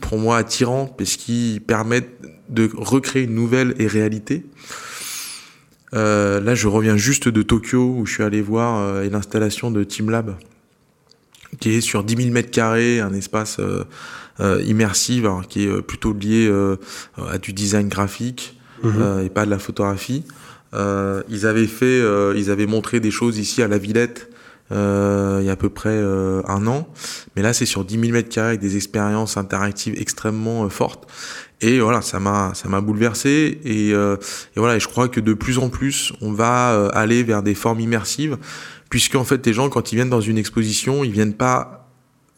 pour moi attirants parce qu'ils permettent de recréer une nouvelle et réalité. Euh, là, je reviens juste de Tokyo où je suis allé voir euh, l'installation de TeamLab, qui est sur 10 000 mètres carrés, un espace euh, euh immersif, qui est plutôt lié à du design graphique mhm. et pas de la photographie. Ils avaient fait, ils avaient montré des choses ici à la Villette euh, il y a à peu près euh, un an. Mais là, c'est sur 10 000 mètres carrés avec des expériences interactives extrêmement euh, fortes. Et voilà, ça m'a ça m'a bouleversé. Et, et, voilà, et je crois que de plus en plus, on va aller vers des formes immersives, puisque en fait, les gens, quand ils viennent dans une exposition, ils viennent pas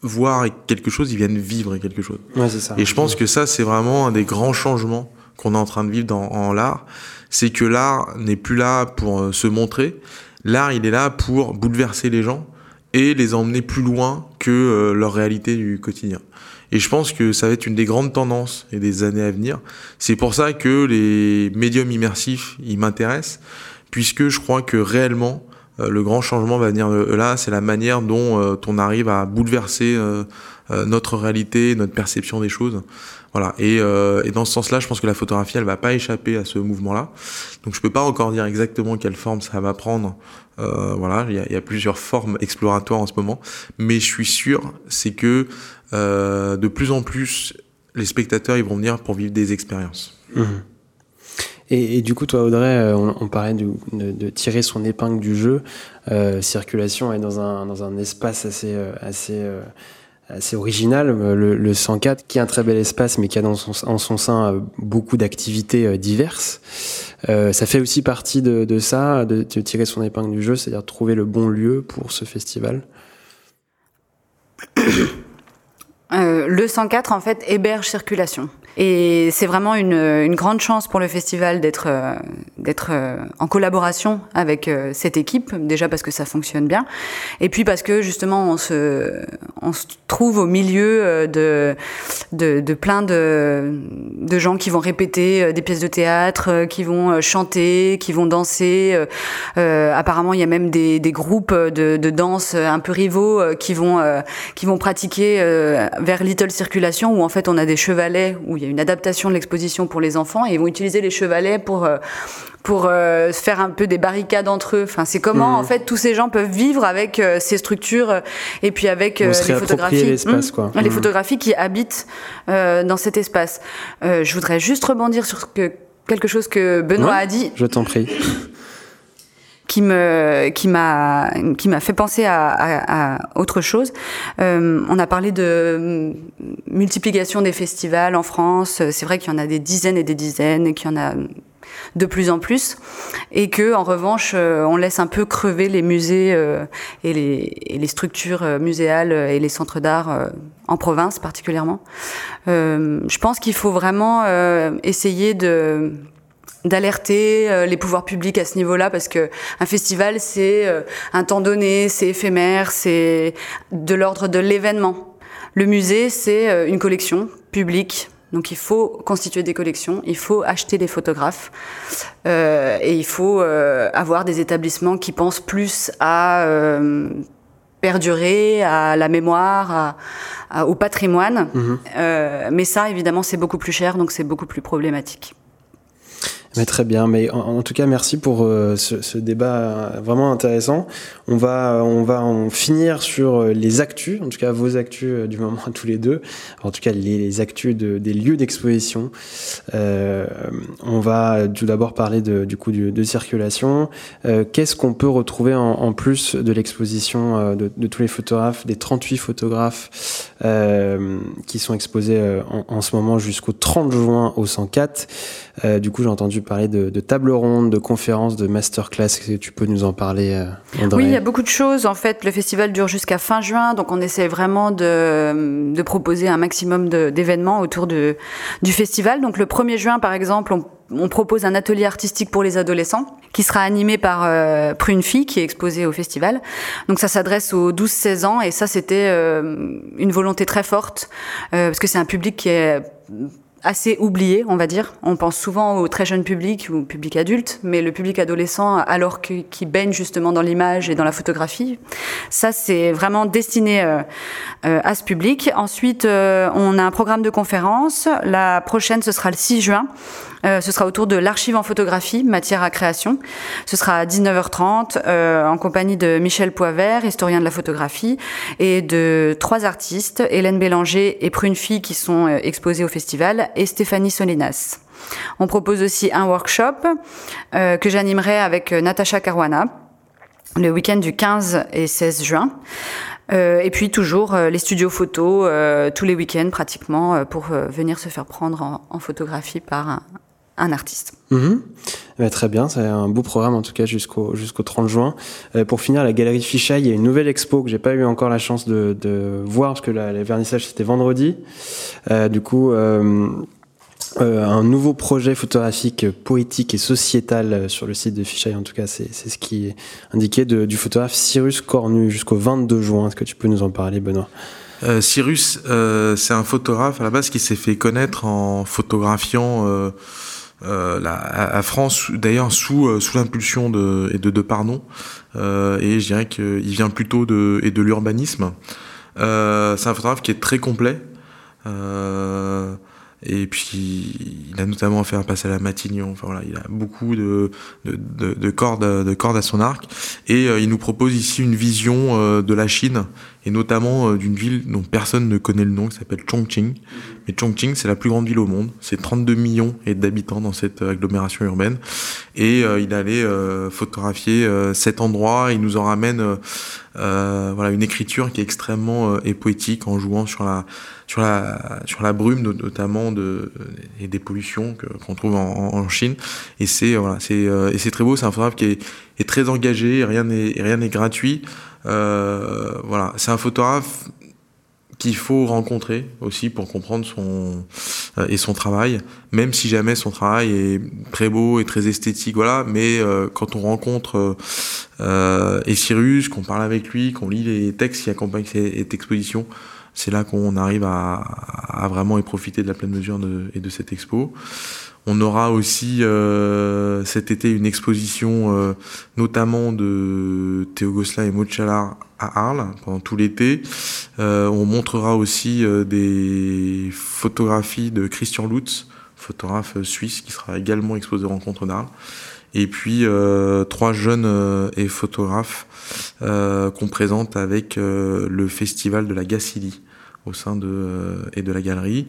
voir quelque chose, ils viennent vivre quelque chose. Ouais, ça. Et je pense que ça, c'est vraiment un des grands changements qu'on est en train de vivre dans, en l'art. C'est que l'art n'est plus là pour se montrer, L'art, il est là pour bouleverser les gens et les emmener plus loin que euh, leur réalité du quotidien. Et je pense que ça va être une des grandes tendances et des années à venir. C'est pour ça que les médiums immersifs, ils m'intéressent, puisque je crois que réellement, euh, le grand changement va venir là, c'est la manière dont euh, on arrive à bouleverser notre réalité, notre perception des choses. Voilà. Et, euh, et dans ce sens-là, je pense que la photographie, elle va pas échapper à ce mouvement-là. Donc, je peux pas encore dire exactement quelle forme ça va prendre. Euh, voilà, il y a, plusieurs formes exploratoires en ce moment, mais je suis sûr, c'est que euh, de plus en plus, les spectateurs, ils vont venir pour vivre des expériences. Mmh. Et, du coup, toi, Audrey, on, on parlait de, tirer son épingle du jeu. Circulation est dans un, dans un espace assez, assez assez original, euh, le, le, 104, qui est un très bel espace, mais qui a en son sein euh, beaucoup d'activités euh, diverses. Ça fait aussi partie de, ça, de, tirer son épingle du jeu, c'est-à-dire trouver le bon lieu pour ce festival. Le 104, en fait, héberge circulation. Et c'est vraiment une, une, grande chance pour le festival d'être euh, d'être euh, en collaboration avec euh, cette équipe, déjà parce que ça fonctionne bien, et puis parce que justement on se on se trouve au milieu de de, de plein de de gens qui vont répéter des pièces de théâtre, qui vont chanter, qui vont danser. Apparemment, il y a même des, des groupes de, de danse un peu rivaux qui vont qui vont pratiquer vers Little Circulation où en fait on a des chevalets où il y a une adaptation de l'exposition pour les enfants et ils vont utiliser les chevalets pour euh, pour euh, faire un peu des barricades entre eux. Enfin, c'est comment mmh. en fait tous ces gens peuvent vivre avec euh, ces structures et puis avec les photographies, mmh, quoi. les mmh. photographies qui habitent dans cet espace. je voudrais juste rebondir sur que, quelque chose que Benoît ouais, a dit. Je t'en prie qui me qui m'a qui m'a fait penser à, à, à autre chose. Euh, on a parlé de multiplication des festivals en France. C'est vrai qu'il y en a des dizaines et des dizaines, et qu'il y en a de plus en plus, et que en revanche, euh, on laisse un peu crever les musées euh, et, les, structures euh, muséales et les centres d'art euh, en province particulièrement. je pense qu'il faut vraiment essayer de d'alerter les pouvoirs publics à ce niveau-là parce que un festival c'est un temps donné, c'est éphémère, c'est de l'ordre de l'événement. Le musée c'est une collection publique donc il faut constituer des collections, il faut acheter des photographes euh, et il faut euh, avoir des établissements qui pensent plus à euh, perdurer, à la mémoire, au patrimoine. Mhm. mais ça, évidemment, c'est beaucoup plus cher, donc c'est beaucoup plus problématique très bien, mais en, tout cas merci pour euh, ce, débat vraiment intéressant. On va on va en finir sur euh, les actus, en tout cas vos actus euh, du moment tous les deux, en tout cas les, actus des lieux d'exposition. on va tout d'abord parler de, du coup de, circulation. Qu'est-ce qu'on peut retrouver en, plus de l'exposition de, tous les photographes, des 38 photographes qui sont exposés en ce moment jusqu'au 30 juin au 104 euh, du coup, j'ai entendu parler de, de tables rondes, de conférences, de masterclass. Est-ce que tu peux nous en parler, euh, André Oui, il y a beaucoup de choses. En fait, le festival dure jusqu'à fin juin, donc on essaie vraiment de, de proposer un maximum d'événements autour de, du festival. Donc le 1er juin, par exemple, on on propose un atelier artistique pour les adolescents qui sera animé par euh, Prune Fille qui est exposé au festival. Donc ça s'adresse aux 12-16 ans et ça c'était euh, une volonté très forte euh, parce que c'est un public qui est assez oublié, on va dire. On pense souvent au très jeune public ou au public adulte, mais le public adolescent, alors qu'il baigne justement dans l'image et dans la photographie, ça c'est vraiment destiné euh, euh, à ce public. Ensuite, euh, on a un programme de conférence. La prochaine, ce sera le 6 juin. Euh, ce sera autour de l'archive en photographie, matière à création. Ce sera à 19h30 euh, en compagnie de Michel Poivert, historien de la photographie, et de trois artistes, Hélène Bélanger et Prune Fille, qui sont euh, exposés au festival, et Stéphanie Solinas. On propose aussi un workshop que j'animerai avec Natacha Caruana le week-end du 15 et 16 juin. Euh, et puis toujours euh, les studios photos tous les week-ends pratiquement pour venir se faire prendre en, en photographie par un, un artiste. Mhm. Eh ben, très bien, c'est un beau programme en tout cas jusqu'au jusqu'au 30 juin. Euh, pour finir, la galerie Fichaille, il y a une nouvelle expo que j'ai pas eu encore la chance de, de voir parce que la, le vernissage c'était vendredi. Euh, du coup, euh, euh, un nouveau projet photographique poétique et sociétal sur le site de Fichaille. En tout cas, c'est ce qui est indiqué de, du photographe Cyrus Cornu jusqu'au 22 juin. Est-ce que tu peux nous en parler, Benoît? Euh, Cyrus, euh, c'est un photographe à la base qui s'est fait connaître en photographiant euh, la, à France, d'ailleurs sous, euh, sous l'impulsion de, de Deparnon. Euh, et je dirais qu'il vient plutôt de, et de l'urbanisme. C'est un photographe qui est très complet. Et puis, il a notamment fait un passage à la Matignon. Enfin voilà, il a beaucoup de, de, de, de cordes, de cordes à son arc. Et euh, il nous propose ici une vision euh, de la Chine, et notamment euh, d'une ville dont personne ne connaît le nom, qui s'appelle Chongqing. Mais Chongqing, c'est la plus grande ville au monde. C'est 32 millions d'habitants dans cette agglomération urbaine. Et il allait photographier cet endroit. Il nous en ramène voilà, une écriture qui est extrêmement et poétique en jouant sur la sur la sur la brume notamment de et des pollutions qu'on trouve en, en, Chine. Et c'est voilà c'est euh, et c'est très beau c'est un photographe qui est, est très engagé rien n'est rien n'est gratuit. Euh, voilà c'est un photographe qu'il faut rencontrer aussi pour comprendre son euh, et son travail même si jamais son travail est très beau et très esthétique voilà. Mais euh, quand on rencontre euh, Cyrus qu'on parle avec lui qu'on lit les textes qui accompagnent cette exposition c'est là qu'on arrive à, vraiment y profiter de la pleine mesure de, et de cette expo. On aura aussi euh, cet été une exposition euh, notamment de Théo Gosselin et Mochalar à Arles pendant tout l'été. Euh, on montrera aussi des photographies de Christian Lutz, photographe suisse qui sera également exposé aux rencontres d'Arles. Et puis trois jeunes et photographes qu'on présente avec le festival de la Gacilly au sein de euh, et de la galerie.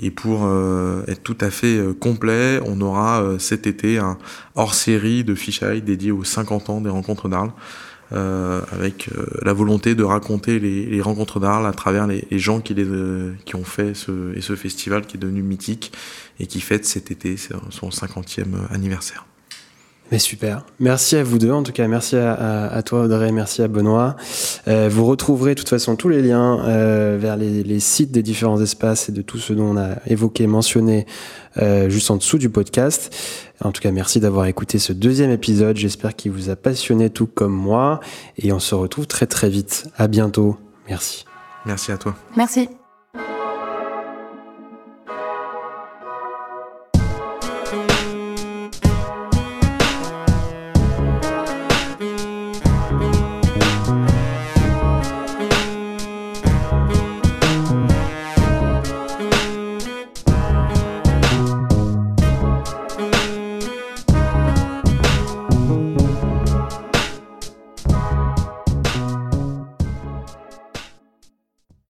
Et pour euh, être tout à fait euh, complet, on aura cet été un hors-série de fichailles dédié aux 50 ans des rencontres d'Arles. Euh, avec euh, la volonté de raconter les, les rencontres d'Arles à travers les, les gens qui, les, euh, qui ont fait ce, et ce festival qui est devenu mythique et qui fête cet été son 50e anniversaire. Mais super. Merci à vous deux. En tout cas, merci à, toi Audrey, merci à Benoît. Euh, vous retrouverez de toute façon tous les liens euh, vers les, sites des différents espaces et de tout ce dont on a évoqué, mentionné euh, juste en dessous du podcast. En tout cas, merci d'avoir écouté ce deuxième épisode. J'espère qu'il vous a passionné tout comme moi. Et on se retrouve très très vite. À bientôt. Merci. Merci à toi. Merci.